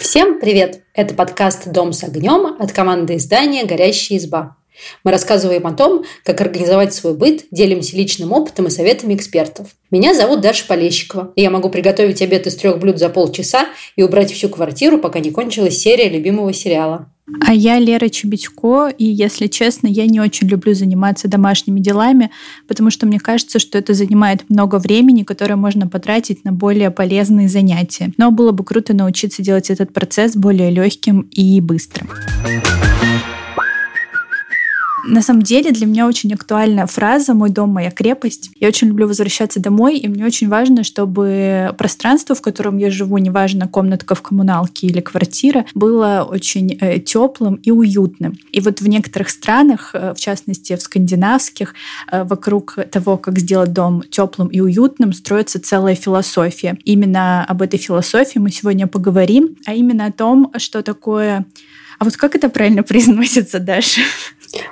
Всем привет! Это подкаст «Дом с огнем» от команды издания «Горящая изба». Мы рассказываем о том, как организовать свой быт, делимся личным опытом и советами экспертов. Меня зовут Даша Полещикова, и я могу приготовить обед из трех блюд за полчаса и убрать всю квартиру, пока не кончилась серия любимого сериала. А я Лера Чебедько, и, если честно, я не очень люблю заниматься домашними делами, потому что мне кажется, что это занимает много времени, которое можно потратить на более полезные занятия. Но было бы круто научиться делать этот процесс более легким и быстрым. На самом деле для меня очень актуальна фраза «мой дом, моя крепость». Я очень люблю возвращаться домой, и мне очень важно, чтобы пространство, в котором я живу, неважно, комнатка в коммуналке или квартира, было очень э, теплым и уютным. И вот в некоторых странах, э, в частности в скандинавских, э, вокруг того, как сделать дом теплым и уютным, строится целая философия. Именно об этой философии мы сегодня поговорим, а именно о том, что такое а вот как это правильно произносится, Даша?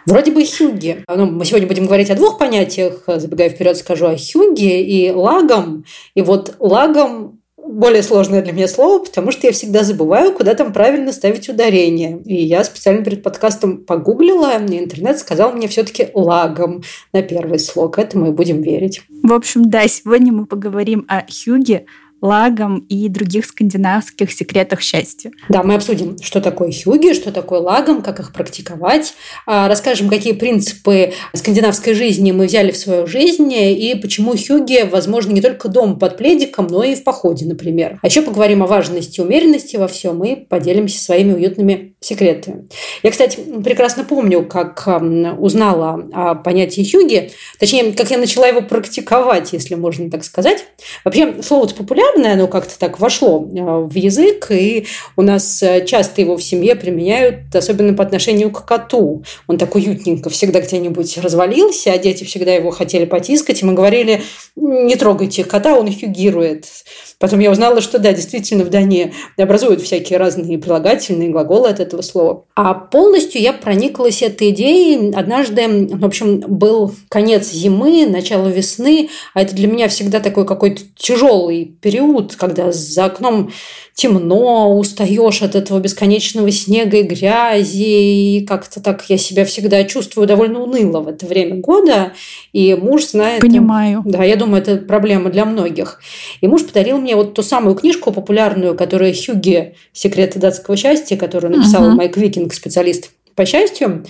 Вроде бы хюги. Ну, мы сегодня будем говорить о двух понятиях. Забегая вперед, скажу о хюге и лагом. И вот лагом более сложное для меня слово, потому что я всегда забываю, куда там правильно ставить ударение. И я специально перед подкастом погуглила, и интернет сказал мне все-таки лагом на первый слог. Этому и будем верить. В общем, да, сегодня мы поговорим о хюге, лагом и других скандинавских секретах счастья. Да, мы обсудим, что такое хюги, что такое лагом, как их практиковать. А, расскажем, какие принципы скандинавской жизни мы взяли в свою жизнь и почему хюги возможно не только дом под пледиком, но и в походе, например. А еще поговорим о важности умеренности во всем и поделимся своими уютными секретами. Я, кстати, прекрасно помню, как узнала о понятии хюги, точнее, как я начала его практиковать, если можно так сказать. Вообще, слово-то популярное, популярное, оно как-то так вошло э, в язык, и у нас э, часто его в семье применяют, особенно по отношению к коту. Он так уютненько всегда где-нибудь развалился, а дети всегда его хотели потискать, и мы говорили, не трогайте кота, он хюгирует. Потом я узнала, что да, действительно в Дании образуют всякие разные прилагательные глаголы от этого слова. А полностью я прониклась этой идеей. Однажды, в общем, был конец зимы, начало весны, а это для меня всегда такой какой-то тяжелый период, когда за окном темно, устаешь от этого бесконечного снега и грязи, и как-то так я себя всегда чувствую довольно уныло в это время года, и муж знает... Понимаю. Да, я думаю, это проблема для многих. И муж подарил мне вот ту самую книжку популярную, которая Хюги «Секреты датского счастья», которую написал угу. Майк Викинг, специалист по счастью.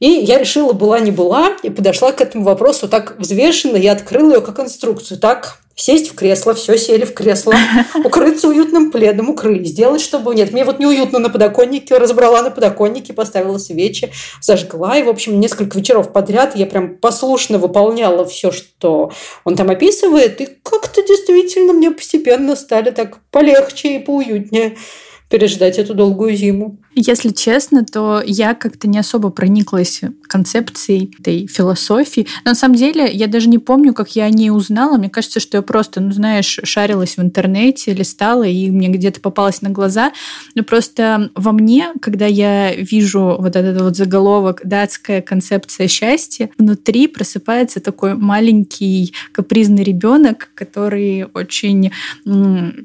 И я решила, была не была, и подошла к этому вопросу так взвешенно, я открыла ее как инструкцию. Так, сесть в кресло, все сели в кресло, укрыться уютным пледом, укрылись, сделать, чтобы... Нет, мне вот неуютно на подоконнике, разобрала на подоконнике, поставила свечи, зажгла, и, в общем, несколько вечеров подряд я прям послушно выполняла все, что он там описывает, и как-то действительно мне постепенно стали так полегче и поуютнее переждать эту долгую зиму. Если честно, то я как-то не особо прониклась концепцией этой философии. Но на самом деле я даже не помню, как я о ней узнала. Мне кажется, что я просто, ну знаешь, шарилась в интернете, листала, и мне где-то попалась на глаза. Но просто во мне, когда я вижу вот этот вот заголовок «Датская концепция счастья», внутри просыпается такой маленький капризный ребенок, который очень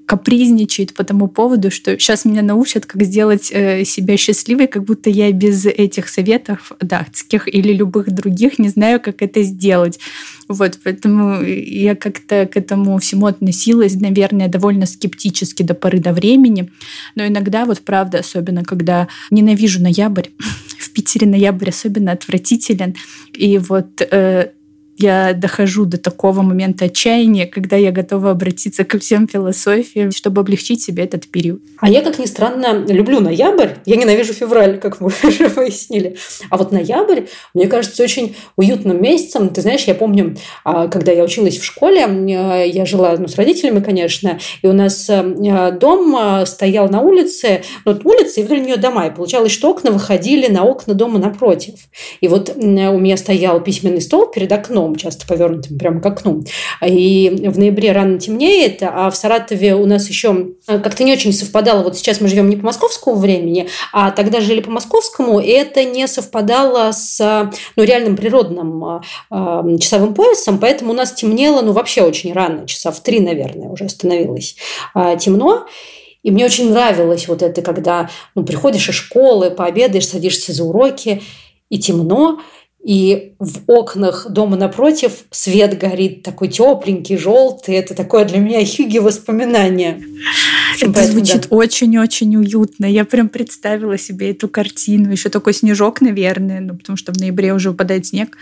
капризничает по тому поводу, что сейчас меня научат, как сделать э, себя счастливой, как будто я без этих советов датских или любых других не знаю, как это сделать. Вот, поэтому я как-то к этому всему относилась, наверное, довольно скептически до поры до времени. Но иногда, вот правда, особенно когда ненавижу ноябрь, в Питере ноябрь особенно отвратителен. И вот э, я дохожу до такого момента отчаяния, когда я готова обратиться ко всем философиям, чтобы облегчить себе этот период. А я, как ни странно, люблю ноябрь. Я ненавижу февраль, как мы уже выяснили. А вот ноябрь, мне кажется, очень уютным месяцем. Ты знаешь, я помню, а, когда я училась в школе, а, я жила ну, с родителями, конечно, и у нас а, дом стоял на улице, ну, вот улица, и вдоль нее дома. И получалось, что окна выходили на окна дома напротив. И вот у меня стоял письменный стол перед окном, окном, часто повернутым прямо к окну. И в ноябре рано темнеет, а в Саратове у нас еще э, как-то не очень совпадало. Вот сейчас мы живем не по московскому времени, а тогда жили по московскому, и это не совпадало с ну, реальным природным э, часовым поясом, поэтому у нас темнело ну, вообще очень рано, часа в три, наверное, уже становилось э, темно. И мне очень нравилось вот это, когда ну, приходишь из школы, пообедаешь, садишься за уроки, и темно, и в окнах дома напротив свет горит такой тепленький, желтый. Это такое для меня хюги воспоминание. Это Поэтому, звучит очень-очень да. уютно. Я прям представила себе эту картину. Еще такой снежок, наверное, ну, потому что в ноябре уже выпадает снег.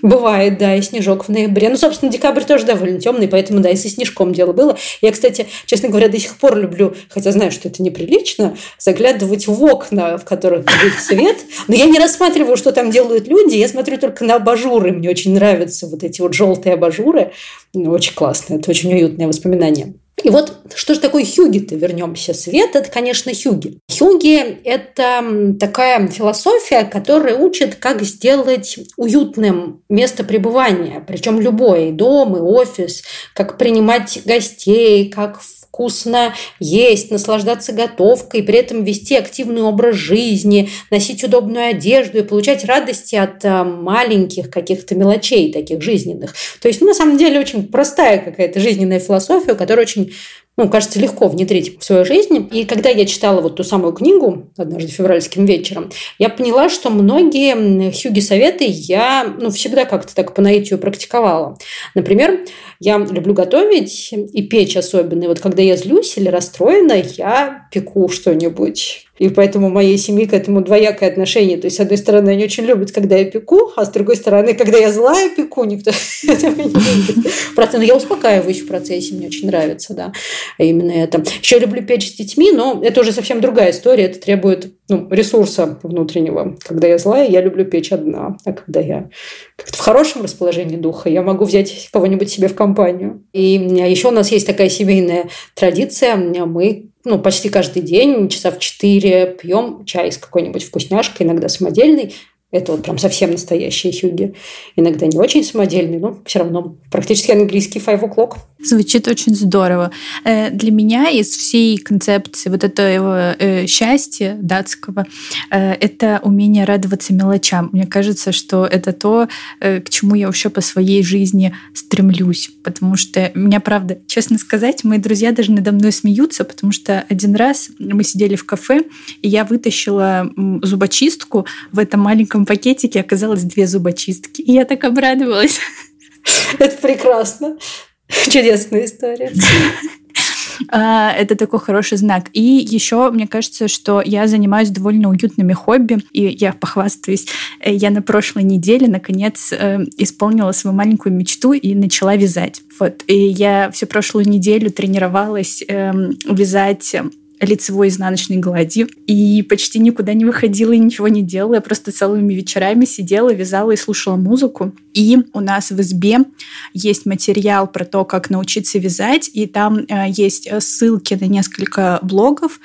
Бывает, да, и снежок в ноябре. Ну, собственно, декабрь тоже довольно темный, поэтому, да, и со снежком дело было. Я, кстати, честно говоря, до сих пор люблю, хотя знаю, что это неприлично, заглядывать в окна, в которых горит свет. Но я не рассматриваю, что там делают люди. Я смотрю только на абажуры. Мне очень нравятся вот эти вот желтые абажуры. Ну, очень классно. Это очень уютное воспоминание. И вот что же такое хюги-то? Вернемся. Свет – это, конечно, хюги. Хюги – это такая философия, которая учит, как сделать уютным место пребывания, причем любой, и дом, и офис, как принимать гостей, как вкусно есть, наслаждаться готовкой, при этом вести активный образ жизни, носить удобную одежду и получать радости от э, маленьких каких-то мелочей таких жизненных. То есть, ну, на самом деле, очень простая какая-то жизненная философия, которая очень ну, кажется, легко внедрить в свою жизнь. И когда я читала вот ту самую книгу однажды февральским вечером, я поняла, что многие хюги советы я ну, всегда как-то так по наитию практиковала. Например, я люблю готовить и печь особенно. И вот когда я злюсь или расстроена, я пеку что-нибудь. И поэтому у моей семьи к этому двоякое отношение. То есть, с одной стороны, они очень любят, когда я пеку, а с другой стороны, когда я злая пеку, никто этого не любит. Правда, но я успокаиваюсь в процессе, мне очень нравится, да, именно это. Еще люблю печь с детьми, но это уже совсем другая история. Это требует ну, ресурса внутреннего. Когда я злая, я люблю печь одна. А когда я в хорошем расположении духа, я могу взять кого-нибудь себе в компанию. И еще у нас есть такая семейная традиция. Мы ну, почти каждый день, часа в четыре пьем чай с какой-нибудь вкусняшкой, иногда самодельный, это вот прям совсем настоящие хюги. Иногда не очень самодельные, но все равно практически английский five o'clock. Звучит очень здорово. Э, для меня из всей концепции вот этого э, счастья датского э, это умение радоваться мелочам. Мне кажется, что это то, к чему я вообще по своей жизни стремлюсь. Потому что меня, правда, честно сказать, мои друзья даже надо мной смеются, потому что один раз мы сидели в кафе, и я вытащила зубочистку в этом маленьком маленьком пакетике оказалось две зубочистки. И я так обрадовалась. Это прекрасно. Чудесная история. А, это такой хороший знак. И еще мне кажется, что я занимаюсь довольно уютными хобби, и я похвастаюсь. Я на прошлой неделе наконец э, исполнила свою маленькую мечту и начала вязать. Вот. И я всю прошлую неделю тренировалась эм, вязать лицевой изнаночной гладью. И почти никуда не выходила и ничего не делала. Я просто целыми вечерами сидела, вязала и слушала музыку. И у нас в избе есть материал про то, как научиться вязать. И там э, есть ссылки на несколько блогов.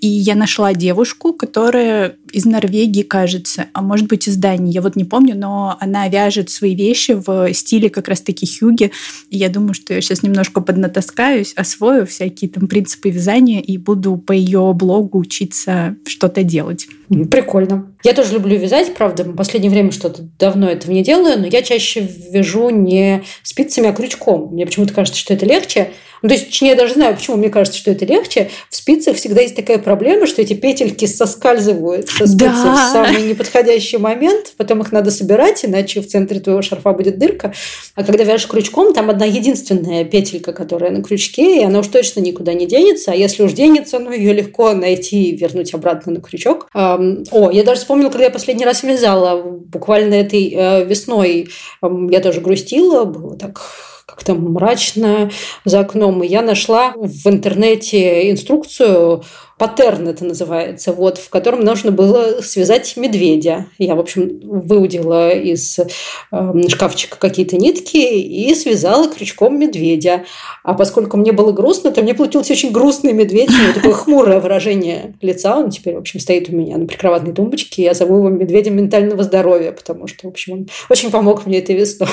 И я нашла девушку, которая из Норвегии, кажется, а может быть из Дании, я вот не помню, но она вяжет свои вещи в стиле как раз-таки хюги. И я думаю, что я сейчас немножко поднатаскаюсь, освою всякие там принципы вязания и буду по ее блогу учиться что-то делать. Прикольно. Я тоже люблю вязать, правда, в последнее время что-то давно этого не делаю, но я чаще вяжу не спицами, а крючком. Мне почему-то кажется, что это легче. Ну, то есть, я даже знаю, почему мне кажется, что это легче. В спицах всегда есть такая проблема, что эти петельки соскальзывают спицы да. в самый неподходящий момент, потом их надо собирать, иначе в центре твоего шарфа будет дырка. А когда вяжешь крючком, там одна единственная петелька, которая на крючке, и она уж точно никуда не денется. А если уж денется, ну, ее легко найти и вернуть обратно на крючок. О, я даже вспомнила, когда я последний раз вязала, буквально этой э, весной я тоже грустила, было так как-то мрачно за окном. И я нашла в интернете инструкцию паттерн это называется, вот, в котором нужно было связать медведя. Я, в общем, выудила из э, шкафчика какие-то нитки и связала крючком медведя. А поскольку мне было грустно, то мне получился очень грустный медведь, у него такое хмурое выражение лица. Он теперь, в общем, стоит у меня на прикроватной тумбочке. Я зову его медведем ментального здоровья, потому что, в общем, он очень помог мне этой весной.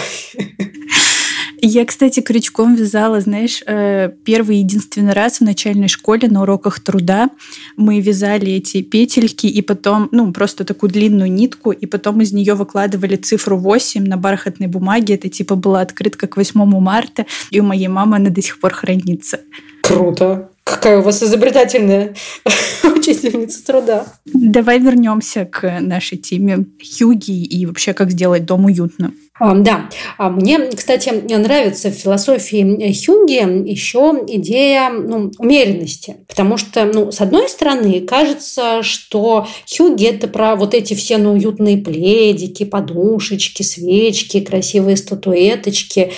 Я, кстати, крючком вязала, знаешь, э, первый единственный раз в начальной школе на уроках труда мы вязали эти петельки и потом, ну, просто такую длинную нитку, и потом из нее выкладывали цифру 8 на бархатной бумаге. Это типа была открытка к 8 марта, и у моей мамы она до сих пор хранится. Круто. Какая у вас изобретательная учительница труда. Давай вернемся к нашей теме Хьюги и вообще как сделать дом уютным. Да, а мне, кстати, нравится в философии Хьюги еще идея ну, умеренности, потому что, ну, с одной стороны, кажется, что Хьюги – это про вот эти все ну, уютные пледики, подушечки, свечки, красивые статуэточки,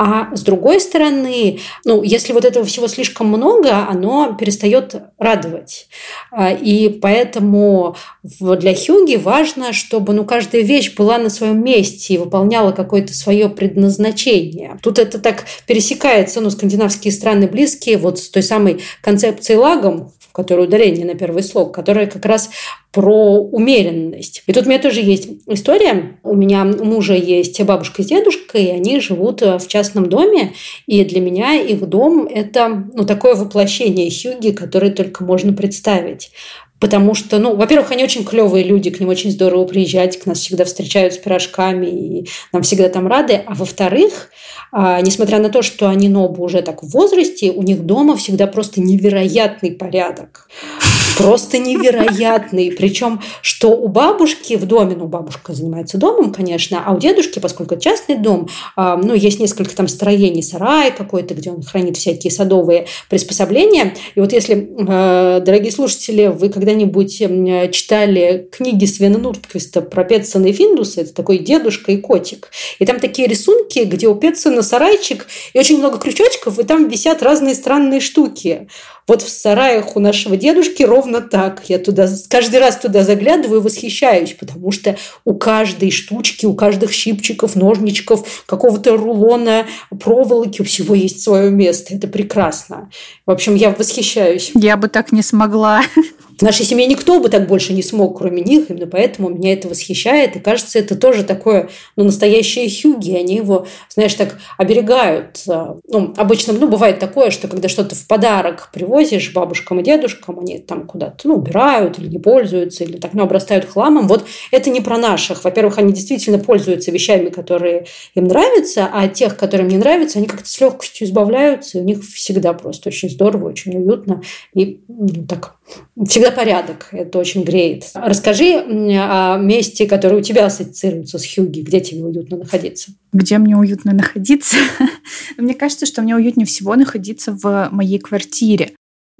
а с другой стороны, ну, если вот этого всего слишком много, оно перестает радовать. А, и поэтому для Хюги важно, чтобы ну, каждая вещь была на своем месте и выполняла какое-то свое предназначение. Тут это так пересекается, ну, скандинавские страны близкие, вот с той самой концепцией лагом, которой ударение на первый слог, которая как раз про умеренность. И тут у меня тоже есть история. У меня мужа есть бабушка с дедушкой, и они живут в частном доме. И для меня их дом – это ну, такое воплощение Хьюги, которое только можно представить. Потому что, ну, во-первых, они очень клевые люди, к ним очень здорово приезжать, к нас всегда встречают с пирожками, и нам всегда там рады. А во-вторых, а, несмотря на то, что они оба уже так в возрасте, у них дома всегда просто невероятный порядок просто невероятный. Причем, что у бабушки в доме, ну, бабушка занимается домом, конечно, а у дедушки, поскольку частный дом, а, ну, есть несколько там строений, сарай какой-то, где он хранит всякие садовые приспособления. И вот если, а, дорогие слушатели, вы когда-нибудь читали книги Свена Нуртквиста про Петсона и Финдуса, это такой дедушка и котик, и там такие рисунки, где у Петсона сарайчик и очень много крючочков, и там висят разные странные штуки. Вот в сараях у нашего дедушки ровно так. Я туда каждый раз туда заглядываю и восхищаюсь, потому что у каждой штучки, у каждых щипчиков, ножничков, какого-то рулона, проволоки, у всего есть свое место. Это прекрасно. В общем, я восхищаюсь. Я бы так не смогла. В нашей семье никто бы так больше не смог, кроме них. Именно поэтому меня это восхищает. И кажется, это тоже такое ну, настоящее хюги. Они его, знаешь, так оберегают. Ну, обычно, ну, бывает такое, что когда что-то в подарок привозишь бабушкам и дедушкам, они там куда-то ну, убирают или не пользуются, или так, ну, обрастают хламом. Вот это не про наших. Во-первых, они действительно пользуются вещами, которые им нравятся, а тех, которым не нравятся, они как-то с легкостью избавляются. И у них всегда просто очень здорово, очень уютно. И ну, так всегда порядок. Это очень греет. Расскажи о месте, которое у тебя ассоциируется с Хьюги. Где тебе уютно находиться? Где мне уютно находиться? мне кажется, что мне уютнее всего находиться в моей квартире.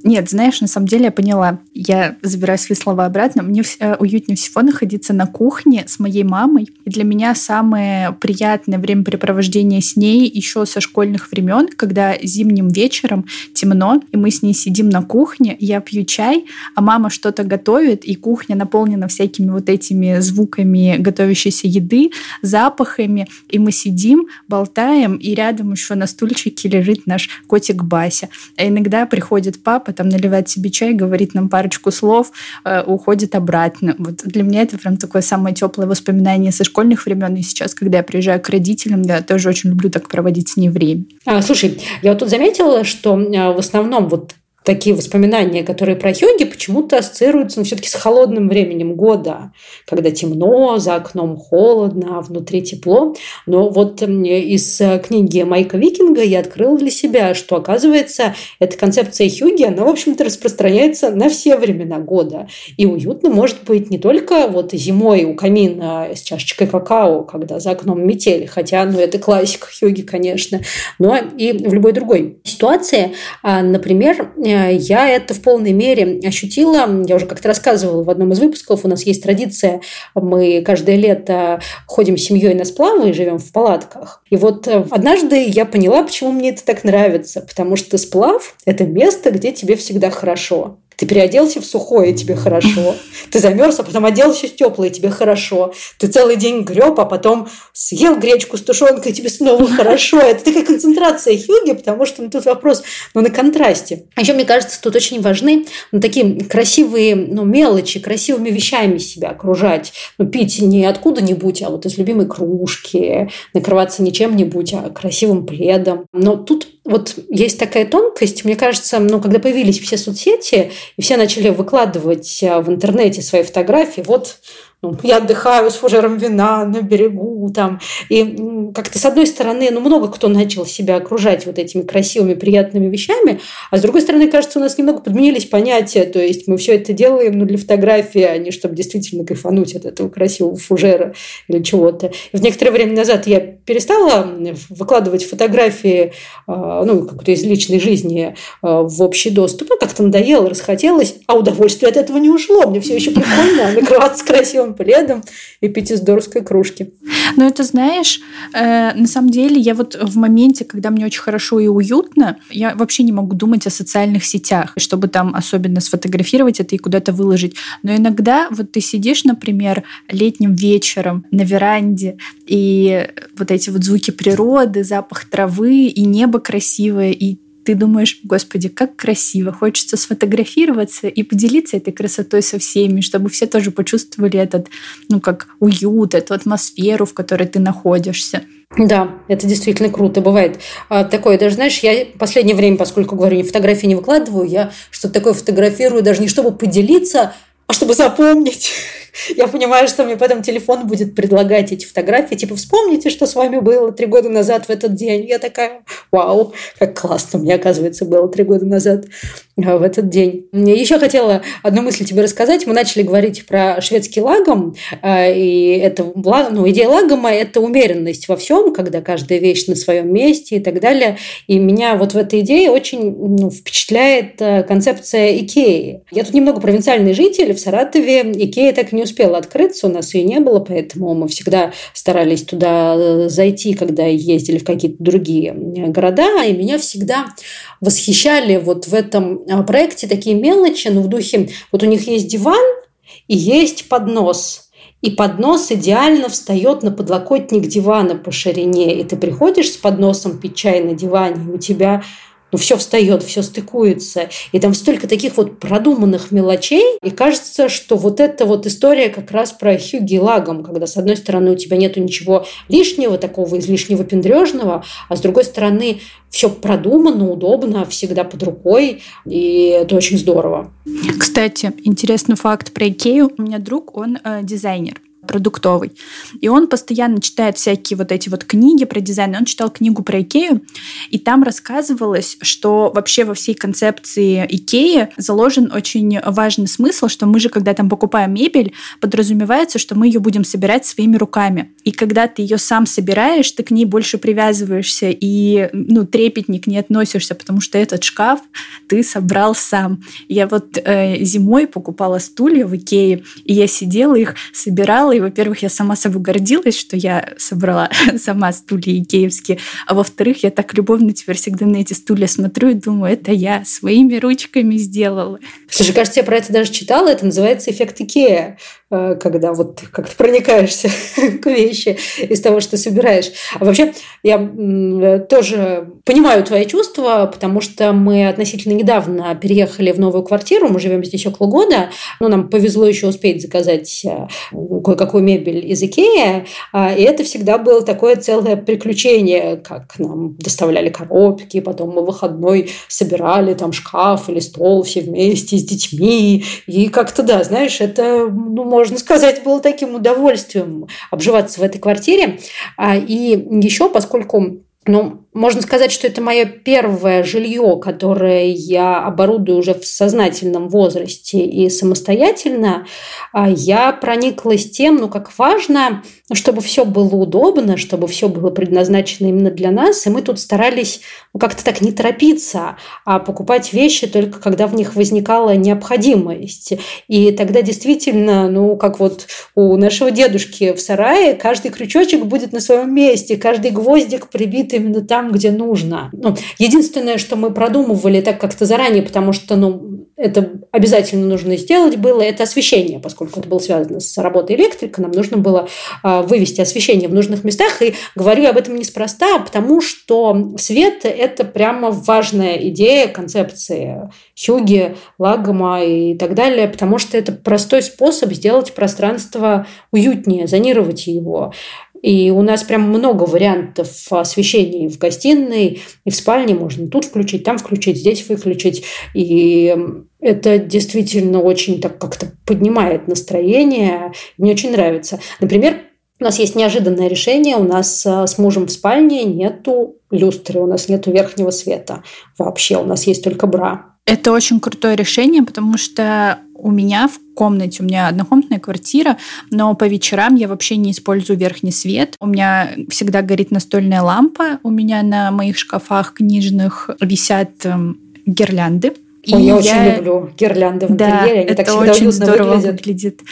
Нет, знаешь, на самом деле я поняла. Я забираю свои слова обратно. Мне э, уютнее всего находиться на кухне с моей мамой. И для меня самое приятное времяпрепровождение с ней еще со школьных времен, когда зимним вечером темно, и мы с ней сидим на кухне, я пью чай, а мама что-то готовит, и кухня наполнена всякими вот этими звуками готовящейся еды, запахами, и мы сидим, болтаем, и рядом еще на стульчике лежит наш котик Бася. А иногда приходит папа, папа там наливает себе чай, говорит нам парочку слов, э, уходит обратно. Вот для меня это прям такое самое теплое воспоминание со школьных времен. И сейчас, когда я приезжаю к родителям, да, тоже очень люблю так проводить с ней время. А, слушай, я вот тут заметила, что э, в основном вот такие воспоминания, которые про йоги, почему-то ассоциируются ну, все-таки с холодным временем года, когда темно, за окном холодно, а внутри тепло. Но вот из э, книги Майка Викинга я открыла для себя, что, оказывается, эта концепция йоги, она, в общем-то, распространяется на все времена года. И уютно может быть не только вот зимой у камина с чашечкой какао, когда за окном метель, хотя, ну, это классика йоги, конечно, но и в любой другой ситуации. А, например, э, я это в полной мере ощутила. Я уже как-то рассказывала в одном из выпусков. У нас есть традиция, мы каждое лето ходим с семьей на сплавы и живем в палатках. И вот э, однажды я поняла, почему мне это так нравится. Потому что сплав – это место, где тебе всегда хорошо Ты переоделся в сухое, тебе хорошо. Ты замерз, а потом оделся в теплое, тебе хорошо. Ты целый день греб, а потом съел гречку с тушенкой, тебе снова хорошо. Это такая концентрация хюги, потому что ну, тут вопрос ну, на контрасте. Еще, мне кажется, тут очень важны ну, такие красивые ну, мелочи, красивыми вещами себя окружать. Ну, пить не откуда-нибудь, а вот из любимой кружки, накрываться не чем-нибудь, а красивым пледом. Но тут вот есть такая тонкость, мне кажется, ну, когда появились все соцсети, и все начали выкладывать а, в интернете свои фотографии, вот ну, я отдыхаю с фужером вина на берегу, там, и как-то с одной стороны, ну, много кто начал себя окружать вот этими красивыми, приятными вещами, а с другой стороны, кажется, у нас немного подменились понятия, то есть мы все это делаем, ну, для фотографии, а не чтобы действительно кайфануть от этого красивого фужера или чего-то. И в некоторое время назад я перестала выкладывать фотографии, а, ну, как-то из личной жизни а, в общий доступ, ну, как-то надоело, расхотелось, а удовольствие от этого не ушло, мне все еще прикольно накрываться красивым белым пледом и пить из дорской кружки. Ну, это знаешь, э, на самом деле я вот в моменте, когда мне очень хорошо и уютно, я вообще не могу думать о социальных сетях, чтобы там особенно сфотографировать это и куда-то выложить. Но иногда вот ты сидишь, например, летним вечером на веранде, и вот эти вот звуки природы, запах травы, и небо красивое, и ты думаешь, господи, как красиво, хочется сфотографироваться и поделиться этой красотой со всеми, чтобы все тоже почувствовали этот, ну, как уют, эту атмосферу, в которой ты находишься. Да, это действительно круто. Бывает а, такое, даже, знаешь, я в последнее время, поскольку, говорю, фотографии не выкладываю, я что-то такое фотографирую даже не чтобы поделиться, а чтобы запомнить. Я понимаю, что мне потом телефон будет предлагать эти фотографии, типа, вспомните, что с вами было три года назад в этот день. Я такая, вау, как классно мне, оказывается, было три года назад в этот день. Еще хотела одну мысль тебе рассказать. Мы начали говорить про шведский лагом, а, и это, ну, идея лагома – это умеренность во всем, когда каждая вещь на своем месте и так далее. И меня вот в этой идее очень ну, впечатляет а, концепция Икеи. Я тут немного провинциальный житель, в Саратове Икея так не успела открыться, у нас ее не было, поэтому мы всегда старались туда э, зайти, когда ездили в какие-то другие э, города, и меня всегда восхищали вот в этом э, проекте такие мелочи, ну, в духе, вот у них есть диван и есть поднос – и поднос идеально встает на подлокотник дивана по ширине. И ты приходишь с подносом пить чай на диване, и у тебя ну, все встает, все стыкуется. И там столько таких вот продуманных мелочей. И кажется, что вот эта вот история как раз про Хьюги Лагом, когда с одной стороны у тебя нету ничего лишнего, такого излишнего пендрежного, а с другой стороны все продумано, удобно, всегда под рукой, и это очень здорово. Кстати, интересный факт про Икею. У меня друг, он э, дизайнер продуктовый. И он постоянно читает всякие вот эти вот книги про дизайн. Он читал книгу про Икею, и там рассказывалось, что вообще во всей концепции Икеи заложен очень важный смысл, что мы же, когда там покупаем мебель, подразумевается, что мы ее будем собирать своими руками. И когда ты ее сам собираешь, ты к ней больше привязываешься и ну, трепетник не относишься, потому что этот шкаф ты собрал сам. Я вот э, зимой покупала стулья в Икее, и я сидела их, собирала, и, во-первых, я сама собой гордилась, что я собрала сама стулья икеевские, а во-вторых, я так любовно теперь всегда на эти стулья смотрю и думаю, это я своими ручками сделала. Слушай, кажется, я про это даже читала, это называется эффект Икея. Э, когда вот как-то проникаешься к вещи из того, что собираешь. А вообще, я тоже понимаю твои чувства, потому что мы относительно недавно переехали в новую квартиру, мы живем здесь около года, но нам повезло еще успеть заказать э, кое-какую мебель из Икеи, а, и это всегда было такое целое приключение, как нам доставляли коробки, потом мы выходной собирали там шкаф или стол все вместе с детьми, и как-то, да, знаешь, это, ну, можно сказать, было таким удовольствием обживаться в этой квартире. А, и еще, поскольку ну, можно сказать, что это мое первое жилье, которое я оборудую уже в сознательном возрасте и самостоятельно. А я прониклась тем, ну, как важно, чтобы все было удобно, чтобы все было предназначено именно для нас. И мы тут старались ну, как-то так не торопиться, а покупать вещи только когда в них возникала необходимость. И тогда действительно, ну, как вот у нашего дедушки в сарае, каждый крючочек будет на своем месте, каждый гвоздик прибит именно там, где нужно. Ну, единственное, что мы продумывали так как-то заранее, потому что, ну, это обязательно нужно сделать было, это освещение, поскольку это было связано с работой электрика, нам нужно было а, вывести освещение в нужных местах. И говорю об этом неспроста, потому что свет – это прямо важная идея концепции Хьюги, Лагома и так далее, потому что это простой способ сделать пространство уютнее, зонировать его. И у нас прям много вариантов освещения в гостиной, и в спальне можно тут включить, там включить, здесь выключить. И это действительно очень так как-то поднимает настроение. Мне очень нравится. Например, у нас есть неожиданное решение. У нас э, с мужем в спальне нету люстры, у нас нету верхнего света. Вообще, у нас есть только бра. Это очень крутое решение, потому что у меня в комнате, у меня однокомнатная квартира, но по вечерам я вообще не использую верхний свет. У меня всегда горит настольная лампа, у меня на моих шкафах книжных висят эм, гирлянды Ой, я, я очень люблю гирлянды в да, интерьере, они это так очень здорово выглядят. выглядит.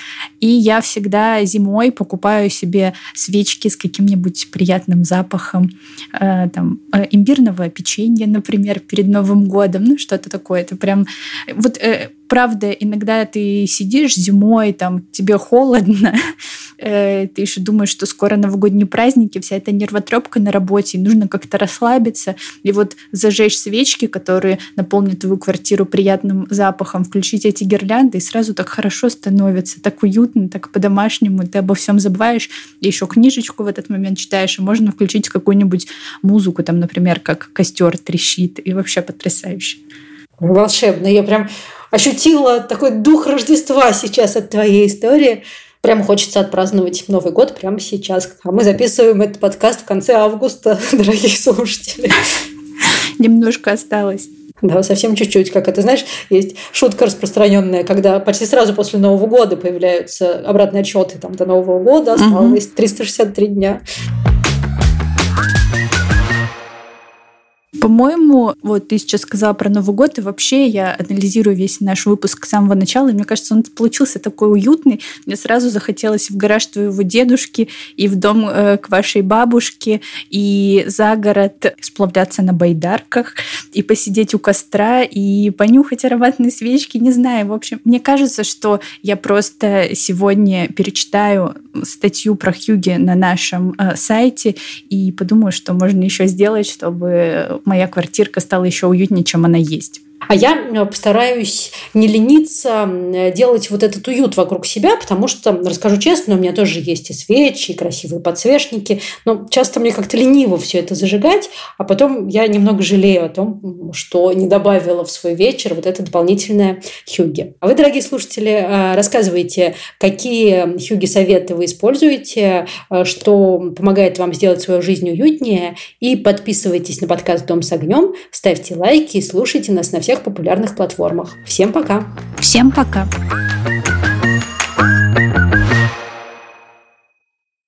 И я всегда зимой покупаю себе свечки с каким-нибудь приятным запахом, э, там э, имбирного печенья, например, перед Новым годом, ну что-то такое. Это прям вот э, правда, иногда ты сидишь зимой, там тебе холодно, э, ты еще думаешь, что скоро новогодние праздники, вся эта нервотрепка на работе, нужно как-то расслабиться. И вот зажечь свечки, которые наполнят твою квартиру приятным запахом, включить эти гирлянды, и сразу так хорошо становится, так уютно, так по-домашнему, ты обо всем забываешь, и еще книжечку в этот момент читаешь, и можно включить какую-нибудь музыку, там, например, как костер трещит, и вообще потрясающе. Волшебно. Я прям ощутила такой дух Рождества сейчас от твоей истории. Прям хочется отпраздновать Новый год прямо сейчас. А мы записываем этот подкаст в конце августа, дорогие слушатели. Немножко осталось. Да, совсем чуть-чуть. Как это, знаешь, есть шутка распространенная, когда почти сразу после Нового года появляются обратные отчеты там, до Нового года, осталось 363 дня. По-моему, вот ты сейчас сказала про Новый год, и вообще я анализирую весь наш выпуск с самого начала, и мне кажется, он получился такой уютный. Мне сразу захотелось в гараж твоего дедушки и в дом э, к вашей бабушке, и за город сплавляться на байдарках, и посидеть у костра, и понюхать ароматные свечки, не знаю. В общем, мне кажется, что я просто сегодня перечитаю статью про Хьюги на нашем э, сайте и подумаю, что можно еще сделать, чтобы моя моя квартирка стала еще уютнее, чем она есть. А я э, постараюсь не лениться делать вот этот уют вокруг себя, потому что, расскажу честно, у меня тоже есть и свечи, и красивые подсвечники, но часто мне как-то лениво все это зажигать, а потом я немного жалею о том, что не добавила в свой вечер вот это дополнительное хюги. А вы, дорогие слушатели, э, рассказывайте, какие хюги-советы вы используете, э, что помогает вам сделать свою жизнь уютнее, и подписывайтесь на подкаст «Дом с огнем», ставьте лайки и слушайте нас на всех популярных платформах. Всем пока! Всем пока!